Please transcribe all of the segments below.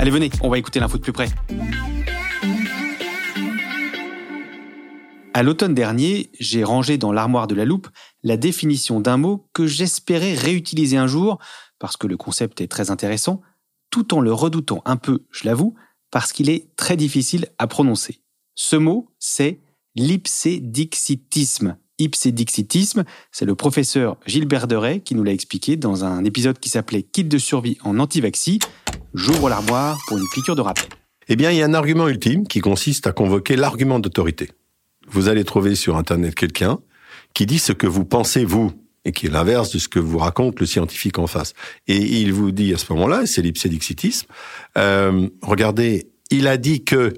Allez, venez, on va écouter l'info de plus près. À l'automne dernier, j'ai rangé dans l'armoire de la loupe la définition d'un mot que j'espérais réutiliser un jour, parce que le concept est très intéressant, tout en le redoutant un peu, je l'avoue, parce qu'il est très difficile à prononcer. Ce mot, c'est l'ipsédixitisme. Ipsédixitisme, c'est le professeur Gilbert Deray qui nous l'a expliqué dans un épisode qui s'appelait Kit de survie en antivaxi. J'ouvre l'armoire pour une piqûre de rappel. Eh bien, il y a un argument ultime qui consiste à convoquer l'argument d'autorité. Vous allez trouver sur Internet quelqu'un qui dit ce que vous pensez vous, et qui est l'inverse de ce que vous raconte le scientifique en face. Et il vous dit à ce moment-là, c'est l'ipsédixitisme, euh, regardez, il a dit que,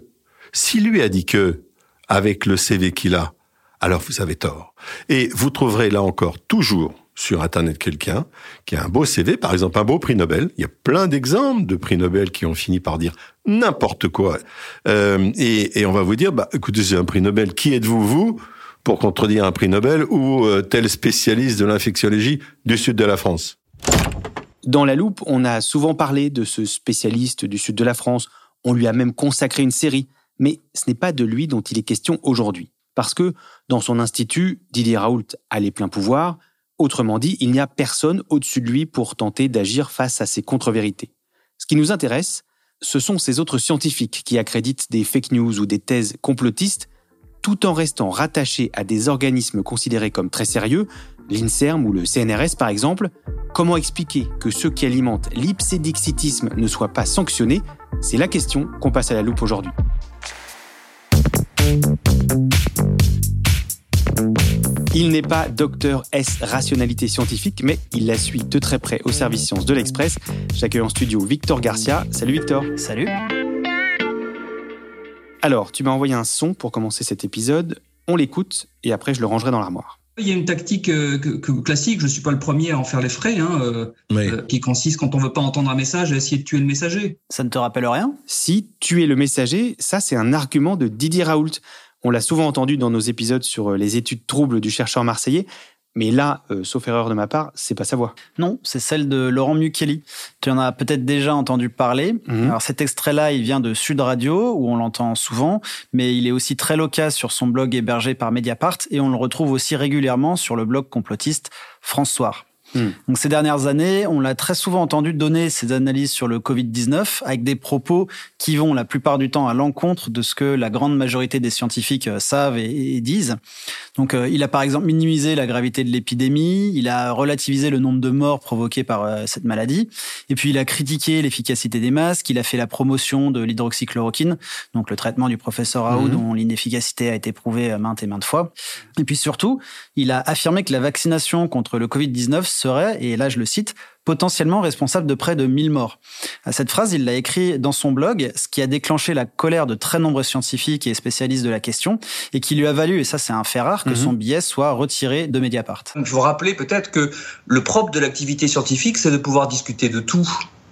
si lui a dit que, avec le CV qu'il a, alors vous avez tort. Et vous trouverez là encore toujours sur Internet quelqu'un qui a un beau CV, par exemple un beau prix Nobel. Il y a plein d'exemples de prix Nobel qui ont fini par dire n'importe quoi. Euh, et, et, on va vous dire, bah, écoutez, c'est un prix Nobel. Qui êtes-vous, vous, pour contredire un prix Nobel ou euh, tel spécialiste de l'infectiologie du sud de la France? Dans la loupe, on a souvent parlé de ce spécialiste du sud de la France. On lui a même consacré une série. Mais ce n'est pas de lui dont il est question aujourd'hui. Parce que dans son institut, Didier Raoult a les pleins pouvoirs. Autrement dit, il n'y a personne au-dessus de lui pour tenter d'agir face à ces contre-vérités. Ce qui nous intéresse, ce sont ces autres scientifiques qui accréditent des fake news ou des thèses complotistes tout en restant rattachés à des organismes considérés comme très sérieux, l'INSERM ou le CNRS par exemple. Comment expliquer que ceux qui alimentent l'ipsédixitisme ne soient pas sanctionnés? C'est la question qu'on passe à la loupe aujourd'hui. Il n'est pas docteur S rationalité scientifique, mais il la suit de très près au service sciences de l'Express. J'accueille en studio Victor Garcia. Salut Victor. Salut. Alors, tu m'as envoyé un son pour commencer cet épisode. On l'écoute et après je le rangerai dans l'armoire. Il y a une tactique euh, classique, je ne suis pas le premier à en faire les frais, hein, euh, euh, qui consiste quand on veut pas entendre un message à essayer de tuer le messager. Ça ne te rappelle rien? Si, tuer le messager, ça c'est un argument de Didier Raoult. On l'a souvent entendu dans nos épisodes sur les études troubles du chercheur marseillais. Mais là, euh, sauf erreur de ma part, c'est pas sa voix. Non, c'est celle de Laurent Mukeli. Tu en as peut-être déjà entendu parler. Mhm. Alors cet extrait-là, il vient de Sud Radio, où on l'entend souvent, mais il est aussi très local sur son blog hébergé par Mediapart, et on le retrouve aussi régulièrement sur le blog complotiste François. Hmm. Donc ces dernières années, on l'a très souvent entendu donner ses analyses sur le Covid-19 avec des propos qui vont la plupart du temps à l'encontre de ce que la grande majorité des scientifiques euh, savent et, disent. Donc euh, il a par exemple minimisé la gravité de l'épidémie, il a relativisé le nombre de morts provoqués par euh, cette maladie, et puis il a critiqué l'efficacité des masques, il a fait la promotion de l'hydroxychloroquine, donc le traitement du professeur Raoult Mhm. dont l'inefficacité a été prouvée maintes et maintes fois. Et puis surtout, il a affirmé que la vaccination contre le Covid-19 serait, et là je le cite, potentiellement responsable de près de 1000 morts. À cette phrase, il l'a écrit dans son blog, ce qui a déclenché la colère de très nombreux scientifiques et spécialistes de la question, et qui lui a valu, et ça c'est un fait rare, que Mhm. son billet soit retiré de Mediapart. Il faut rappeler peut-être que le propre de l'activité scientifique, c'est de pouvoir discuter de tout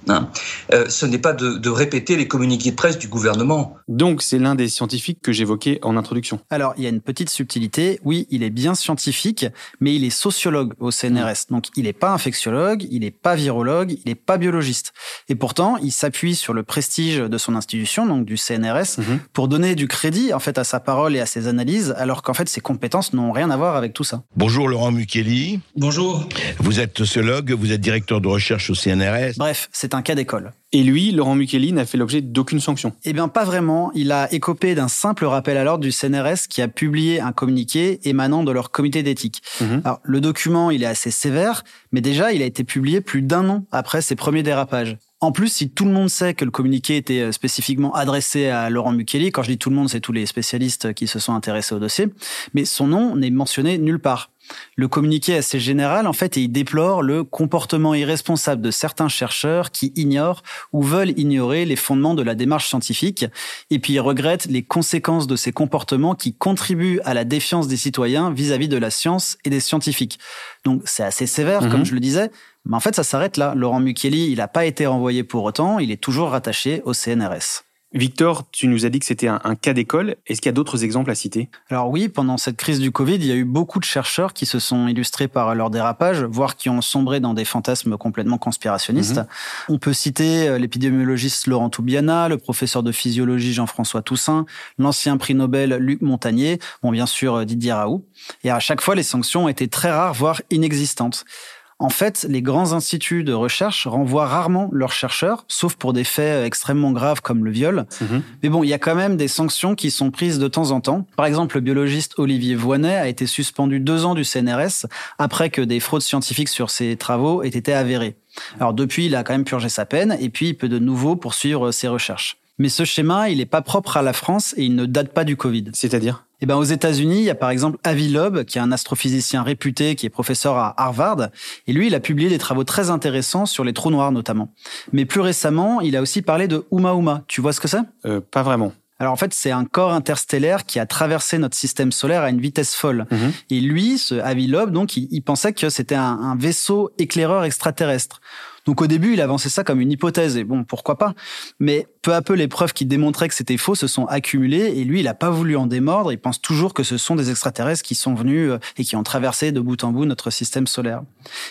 Hein. Euh, ce n'est pas de, répéter les communiqués de presse du gouvernement. Donc c'est l'un des scientifiques que j'évoquais en introduction. Alors il y a une petite subtilité. Oui, il est bien scientifique, mais il est sociologue au CNRS. Donc il n'est pas infectiologue, il n'est pas virologue, il n'est pas biologiste. Et pourtant, il s'appuie sur le prestige de son institution, donc du CNRS, mhm. pour donner du crédit en fait à sa parole et à ses analyses, alors qu'en fait ses compétences n'ont rien à voir avec tout ça. Bonjour Laurent Mukeli. Bonjour. Vous êtes sociologue, vous êtes directeur de recherche au CNRS. Bref, c'est un cas d'école. Et lui, Laurent Mukeli, n'a fait l'objet d'aucune sanction. Eh bien, pas vraiment. Il a écopé d'un simple rappel à l'ordre du CNRS qui a publié un communiqué émanant de leur comité d'éthique. Mhm. Alors, le document, il est assez sévère, mais déjà, il a été publié plus d'un an après ses premiers dérapages. En plus, si tout le monde sait que le communiqué était euh, spécifiquement adressé à Laurent Mukeli, quand je dis tout le monde, c'est tous les spécialistes qui se sont intéressés au dossier, mais son nom n'est mentionné nulle part. Le communiqué est assez général, en fait, et il déplore le comportement irresponsable de certains chercheurs qui ignorent ou veulent ignorer les fondements de la démarche scientifique, et puis il regrette les conséquences de ces comportements qui contribuent à la défiance des citoyens vis-à-vis de la science et des scientifiques. Donc c'est assez sévère, comme mhm. je le disais, mais en fait ça s'arrête là. Laurent Mukieli, il n'a pas été renvoyé pour autant, il est toujours rattaché au CNRS. Victor, tu nous as dit que c'était un, cas d'école. Est-ce qu'il y a d'autres exemples à citer? Alors oui, pendant cette crise du Covid, il y a eu beaucoup de chercheurs qui se sont illustrés par leur dérapage, voire qui ont sombré dans des fantasmes complètement conspirationnistes. Mhm. On peut citer euh, l'épidémiologiste Laurent Toubiana, le professeur de physiologie Jean-François Toussaint, l'ancien prix Nobel Luc Montagnier, bon bien sûr euh, Didier Raoult. Et à chaque fois, les sanctions ont été très rares, voire inexistantes. En fait, les grands instituts de recherche renvoient rarement leurs chercheurs, sauf pour des faits extrêmement graves comme le viol. Mhm. Mais bon, il y a quand même des sanctions qui sont prises de temps en temps. Par exemple, le biologiste Olivier Voinet a été suspendu deux ans du CNRS après que des fraudes scientifiques sur ses travaux aient été avérées. Alors depuis, il a quand même purgé sa peine et puis il peut de nouveau poursuivre ses recherches. Mais ce schéma, il n'est pas propre à la France et il ne date pas du Covid. C'est-à-dire? Eh ben, aux États-Unis, il y a par exemple Avi Loeb, qui est un astrophysicien réputé, qui est professeur à Harvard. Et lui, il a publié des travaux très intéressants sur les trous noirs notamment. Mais plus récemment, il a aussi parlé de Uma Uma. Tu vois ce que c'est? Euh, Pas vraiment. Alors en fait, c'est un corps interstellaire qui a traversé notre système solaire à une vitesse folle. Mhm. Et lui, ce Avi Loeb, donc, il, pensait que c'était un vaisseau éclaireur extraterrestre. Donc au début, il avançait ça comme une hypothèse, et bon, pourquoi pas. Mais peu à peu, les preuves qui démontraient que c'était faux se sont accumulées, et lui, il n'a pas voulu en démordre, il pense toujours que ce sont des extraterrestres qui sont venus euh, et qui ont traversé de bout en bout notre système solaire.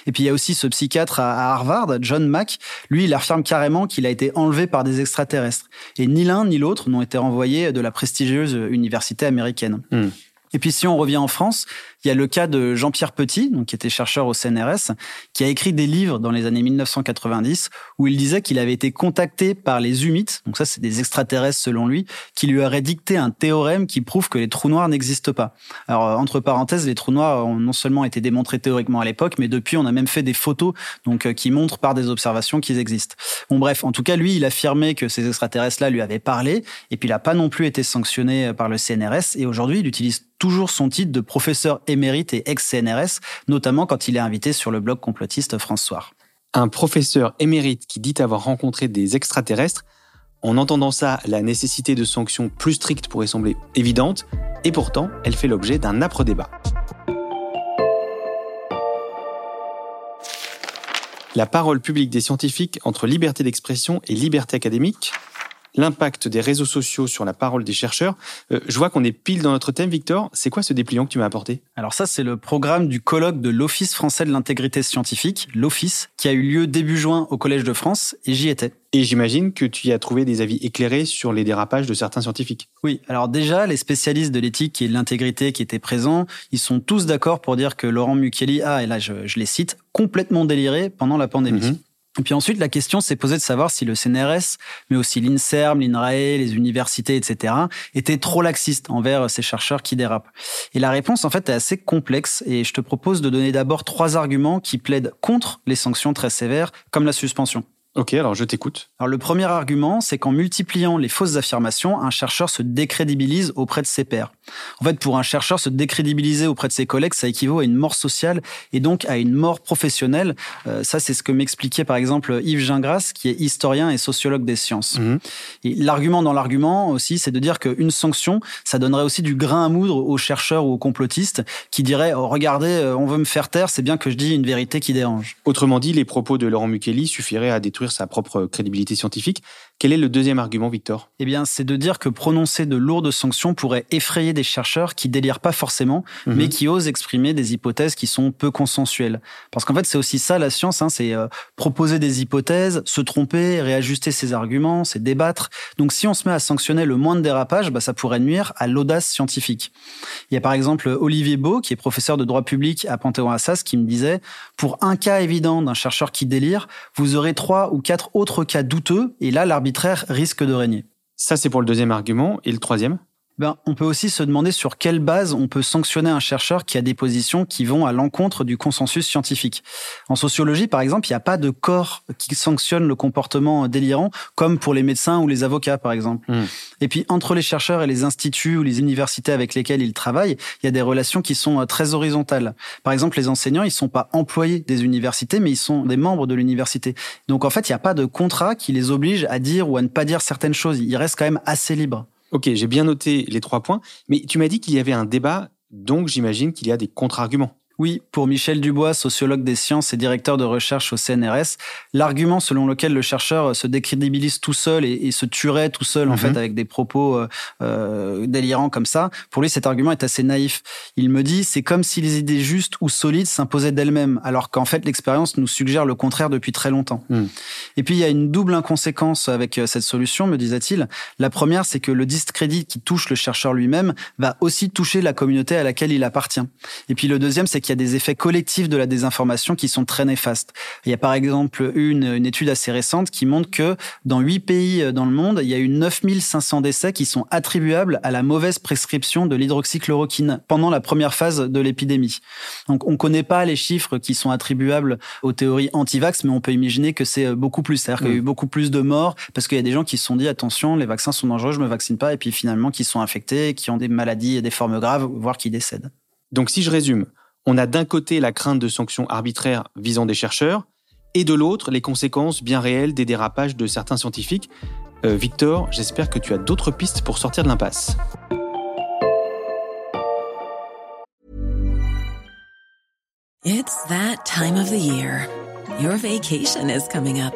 Et puis il y a aussi ce psychiatre à Harvard, John Mack, lui, il affirme carrément qu'il a été enlevé par des extraterrestres. Et ni l'un ni l'autre n'ont été renvoyés de la prestigieuse université américaine. Hmm. Et puis si on revient en France, il y a le cas de Jean-Pierre Petit, donc qui était chercheur au CNRS, qui a écrit des livres dans les années 1990 où il disait qu'il avait été contacté par les humites, donc ça c'est des extraterrestres selon lui, qui lui auraient dicté un théorème qui prouve que les trous noirs n'existent pas. Alors euh, entre parenthèses, les trous noirs ont non seulement été démontrés théoriquement à l'époque, mais depuis on a même fait des photos donc euh, qui montrent par des observations qu'ils existent. Bon bref, en tout cas lui, il affirmait que ces extraterrestres-là lui avaient parlé, et puis il n'a pas non plus été sanctionné par le CNRS, et aujourd'hui il utilise toujours son titre de professeur émérite et ex-CNRS, notamment quand il est invité sur le blog complotiste François. Un professeur émérite qui dit avoir rencontré des extraterrestres, en entendant ça, la nécessité de sanctions plus strictes pourrait sembler évidente, et pourtant, elle fait l'objet d'un âpre débat. La parole publique des scientifiques entre liberté d'expression et liberté académique, l'impact des réseaux sociaux sur la parole des chercheurs. Euh, je vois qu'on est pile dans notre thème, Victor. C'est quoi ce dépliant que tu m'as apporté? Alors ça, c'est le programme du colloque de l'Office français de l'intégrité scientifique, l'Office, qui a eu lieu début juin au Collège de France, et j'y étais. Et j'imagine que tu y as trouvé des avis éclairés sur les dérapages de certains scientifiques. Oui, alors déjà, les spécialistes de l'éthique et de l'intégrité qui étaient présents, ils sont tous d'accord pour dire que Laurent Mukeli a, et là je, les cite, complètement déliré pendant la pandémie. Mhm. Et puis ensuite, la question s'est posée de savoir si le CNRS, mais aussi l'INSERM, l'INRAE, les universités, etc., étaient trop laxistes envers ces chercheurs qui dérapent. Et la réponse, en fait, est assez complexe et je te propose de donner d'abord trois arguments qui plaident contre les sanctions très sévères, comme la suspension. Ok, alors je t'écoute. Alors le premier argument, c'est qu'en multipliant les fausses affirmations, un chercheur se décrédibilise auprès de ses pairs. En fait, pour un chercheur, se décrédibiliser auprès de ses collègues, ça équivaut à une mort sociale et donc à une mort professionnelle. Euh, ça, c'est ce que m'expliquait par exemple Yves Gingras, qui est historien et sociologue des sciences. Et l'argument dans l'argument aussi, c'est de dire qu'une sanction, ça donnerait aussi du grain à moudre aux chercheurs ou aux complotistes qui diraient oh, regardez, euh, on veut me faire taire, c'est bien que je dis une vérité qui dérange. Autrement dit, les propos de Laurent Mukeli suffiraient à détruire sa propre crédibilité scientifique. Quel est le deuxième argument, Victor? Eh bien, c'est de dire que prononcer de lourdes sanctions pourrait effrayer des chercheurs qui délirent pas forcément, mhm. mais qui osent exprimer des hypothèses qui sont peu consensuelles. Parce qu'en fait, c'est aussi ça la science, hein, c'est euh, proposer des hypothèses, se tromper, réajuster ses arguments, c'est débattre. Donc, si on se met à sanctionner le moindre dérapage, bah, ça pourrait nuire à l'audace scientifique. Il y a par exemple Olivier Beau, qui est professeur de droit public à Panthéon-Assas, qui me disait, pour un cas évident d'un chercheur qui délire, vous aurez trois ou quatre autres cas douteux, et là, l'arbitre risque de régner. Ça, c'est pour le deuxième argument. Et le troisième? Ben, on peut aussi se demander sur quelle base on peut sanctionner un chercheur qui a des positions qui vont à l'encontre du consensus scientifique. En sociologie, par exemple, il n'y a pas de corps qui sanctionne le comportement délirant, comme pour les médecins ou les avocats, par exemple. Hmm. Et puis, entre les chercheurs et les instituts ou les universités avec lesquels ils travaillent, il y a des relations qui sont euh, très horizontales. Par exemple, les enseignants, ils sont pas employés des universités, mais ils sont des membres de l'université. Donc, en fait, il n'y a pas de contrat qui les oblige à dire ou à ne pas dire certaines choses. Ils restent quand même assez libres. Ok, j'ai bien noté les trois points, mais tu m'as dit qu'il y avait un débat, donc j'imagine qu'il y a des contre-arguments. Oui, pour Michel Dubois, sociologue des sciences et directeur de recherche au CNRS, l'argument selon lequel le chercheur se décrédibilise tout seul et, se tuerait tout seul, en mhm. fait, avec des propos euh, euh, délirants comme ça, pour lui, cet argument est assez naïf. Il me dit, c'est comme si les idées justes ou solides s'imposaient d'elles-mêmes, alors qu'en fait, l'expérience nous suggère le contraire depuis très longtemps. Mhm. Et puis, il y a une double inconséquence avec euh, cette solution, me disait-il. La première, c'est que le discrédit qui touche le chercheur lui-même va aussi toucher la communauté à laquelle il appartient. Et puis, le deuxième, c'est qu'il y a des effets collectifs de la désinformation qui sont très néfastes. Il y a par exemple une, une étude assez récente qui montre que dans huit pays euh, dans le monde, il y a eu 9500 décès qui sont attribuables à la mauvaise prescription de l'hydroxychloroquine pendant la première phase de l'épidémie. Donc on ne connaît pas les chiffres qui sont attribuables aux théories anti-vax, mais on peut imaginer que c'est euh, beaucoup plus. C'est-à-dire qu'il y a eu mm. beaucoup plus de morts parce qu'il y a des gens qui se sont dit attention, les vaccins sont dangereux, je me vaccine pas, et puis finalement qui sont infectés, qui ont des maladies et des formes graves, voire qui décèdent. Donc si je résume, on a d'un côté la crainte de sanctions arbitraires visant des chercheurs, et de l'autre les conséquences bien réelles des dérapages de certains scientifiques. Euh, Victor, j'espère que tu as d'autres pistes pour sortir de l'impasse. It's that time of the year. Your vacation is coming up.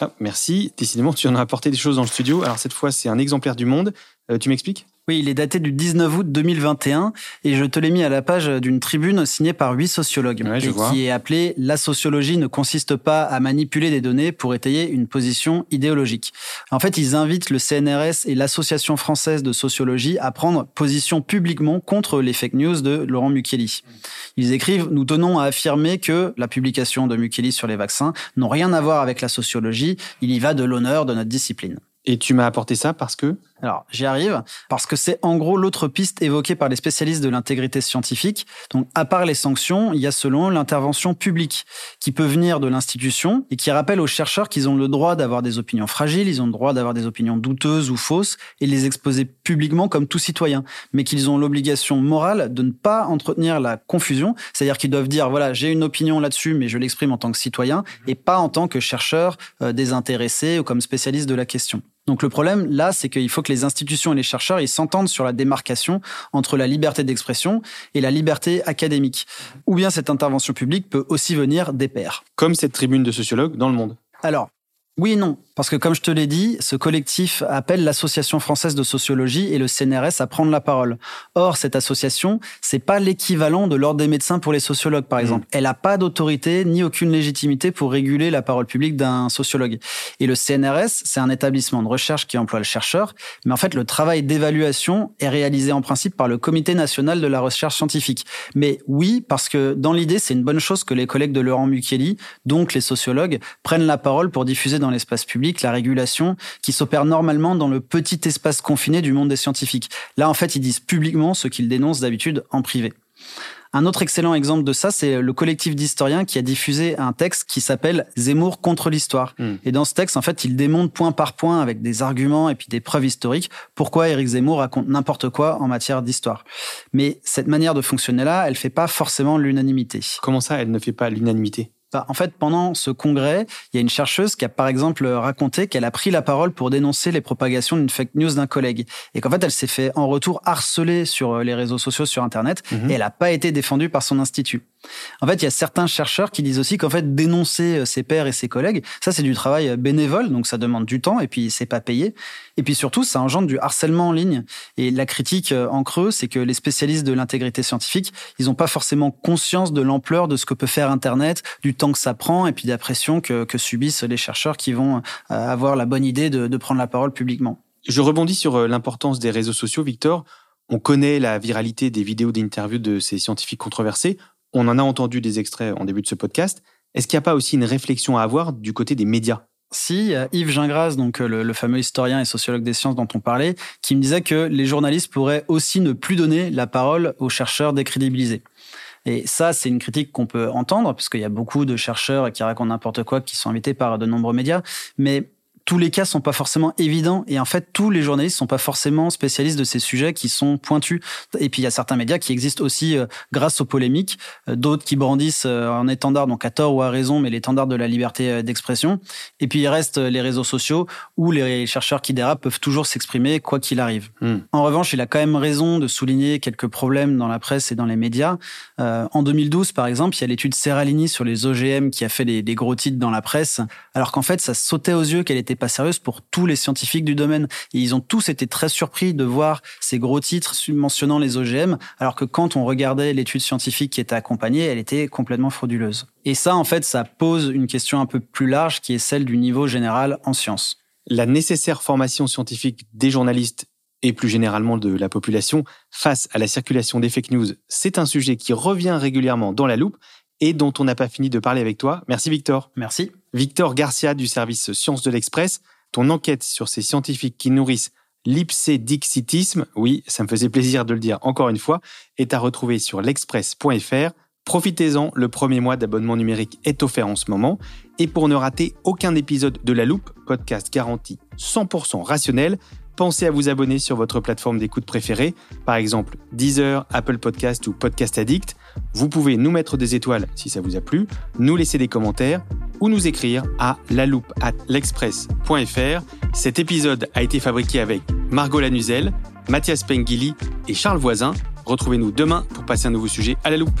Ah, merci. Décidément, tu en as apporté des choses dans le studio. Alors cette fois, c'est un exemplaire du Monde. Euh, tu m'expliques? Oui, il est daté du 19 août 2021 et je te l'ai mis à la page d'une tribune signée par huit sociologues qui est appelée La sociologie ne consiste pas à manipuler des données pour étayer une position idéologique. En fait, ils invitent le CNRS et l'Association française de sociologie à prendre position publiquement contre les fake news de Laurent Mukeli. Ils écrivent Nous tenons à affirmer que la publication de Mukeli sur les vaccins n'ont rien à voir avec la sociologie, il y va de l'honneur de notre discipline. Et tu m'as apporté ça parce que alors, j'y arrive parce que c'est en gros l'autre piste évoquée par les spécialistes de l'intégrité scientifique. Donc, à part les sanctions, il y a selon l'intervention publique qui peut venir de l'institution et qui rappelle aux chercheurs qu'ils ont le droit d'avoir des opinions fragiles, ils ont le droit d'avoir des opinions douteuses ou fausses et les exposer publiquement comme tout citoyen, mais qu'ils ont l'obligation morale de ne pas entretenir la confusion, c'est-à-dire qu'ils doivent dire voilà, j'ai une opinion là-dessus, mais je l'exprime en tant que citoyen et pas en tant que chercheur euh, désintéressé ou comme spécialiste de la question. Donc le problème là, c'est qu'il faut que les institutions et les chercheurs ils s'entendent sur la démarcation entre la liberté d'expression et la liberté académique. Ou bien cette intervention publique peut aussi venir des pairs. Comme cette tribune de sociologues dans le monde. Alors, Oui et non, parce que comme je te l'ai dit, ce collectif appelle l'Association française de sociologie et le CNRS à prendre la parole. Or, cette association, c'est pas l'équivalent de l'ordre des médecins pour les sociologues, par mmh. exemple. Elle n'a pas d'autorité ni aucune légitimité pour réguler la parole publique d'un sociologue. Et le CNRS, c'est un établissement de recherche qui emploie le chercheur, mais en fait, le travail d'évaluation est réalisé en principe par le Comité national de la recherche scientifique. Mais oui, parce que dans l'idée, c'est une bonne chose que les collègues de Laurent Mukieli, donc les sociologues, prennent la parole pour diffuser dans l'espace public la régulation qui s'opère normalement dans le petit espace confiné du monde des scientifiques. Là, en fait, ils disent publiquement ce qu'ils dénoncent d'habitude en privé. Un autre excellent exemple de ça, c'est le collectif d'historiens qui a diffusé un texte qui s'appelle Zemmour contre l'histoire. Hmm. Et dans ce texte, en fait, il démontre point par point avec des arguments et puis des preuves historiques pourquoi Éric Zemmour raconte n'importe quoi en matière d'histoire. Mais cette manière de fonctionner là, elle fait pas forcément l'unanimité. Comment ça, elle ne fait pas l'unanimité? Bah, en fait, pendant ce congrès, il y a une chercheuse qui a par exemple raconté qu'elle a pris la parole pour dénoncer les propagations d'une fake news d'un collègue et qu'en fait, elle s'est fait en retour harceler sur euh, les réseaux sociaux, sur Internet, mhm. et elle n'a pas été défendue par son institut. En fait, il y a certains chercheurs qui disent aussi qu'en fait, dénoncer euh, ses pairs et ses collègues, ça c'est du travail euh, bénévole, donc ça demande du temps et puis c'est pas payé. Et puis surtout, ça engendre du harcèlement en ligne. Et la critique en creux, c'est que les spécialistes de l'intégrité scientifique, ils n'ont pas forcément conscience de l'ampleur de ce que peut faire Internet, du que ça prend et puis de la pression que, subissent les chercheurs qui vont euh, avoir la bonne idée de, prendre la parole publiquement. Je rebondis sur euh, l'importance des réseaux sociaux, Victor. On connaît la viralité des vidéos d'interviews de ces scientifiques controversés. On en a entendu des extraits en début de ce podcast. Est-ce qu'il n'y a pas aussi une réflexion à avoir du côté des médias? Si, Yves Gingras, donc le, le, fameux historien et sociologue des sciences dont on parlait, qui me disait que les journalistes pourraient aussi ne plus donner la parole aux chercheurs décrédibilisés. Et ça, c'est une critique qu'on peut entendre, parce qu'il y a beaucoup de chercheurs qui racontent n'importe quoi, qui sont invités par de nombreux médias. Mais tous les cas sont pas forcément évidents. Et en fait tous les journalistes sont pas forcément spécialistes de ces sujets qui sont pointus. Et puis il y a certains médias qui existent aussi euh, grâce aux polémiques. Euh, d'autres qui brandissent euh, en étendard donc à tort ou à raison mais l'étendard de la liberté d'expression. Et puis il reste les réseaux sociaux où les chercheurs qui dérapent peuvent toujours s'exprimer quoi qu'il arrive. Hmm. en revanche il a quand même raison de souligner quelques problèmes dans la presse et dans les médias. En 2012 par exemple il y a l'étude Serralini sur les OGM qui a fait des, des gros titres dans la presse alors qu'en fait ça sautait aux yeux qu'elle était pas sérieuse pour tous les scientifiques du domaine. Et ils ont tous été très surpris de voir ces gros titres mentionnant les OGM, alors que quand on regardait l'étude scientifique qui était accompagnée, elle était complètement frauduleuse. Et ça, en fait, ça pose une question un peu plus large qui est celle du niveau général en sciences. La nécessaire formation scientifique des journalistes et plus généralement de la population face à la circulation des fake news, c'est un sujet qui revient régulièrement dans la loupe et dont on n'a pas fini de parler avec toi. Merci Victor. Merci. Victor Garcia du service Sciences de l'Express, ton enquête sur ces scientifiques qui nourrissent l'ipsédixitisme, oui, ça me faisait plaisir de le dire encore une fois, est à retrouver sur l'express.fr. Profitez-en, le premier mois d'abonnement numérique est offert en ce moment. Et pour ne rater aucun épisode de La Loupe, podcast garanti 100% rationnel, pensez à vous abonner sur votre plateforme d'écoute préférée, par exemple Deezer, Apple Podcast ou Podcast Addict. Vous pouvez nous mettre des étoiles si ça vous a plu, nous laisser des commentaires ou nous écrire à l'express.fr. Cet épisode a été fabriqué avec Margot Lanuzel, Mathias Pengili et Charles Voisin. Retrouvez-nous demain pour passer un nouveau sujet à la loupe.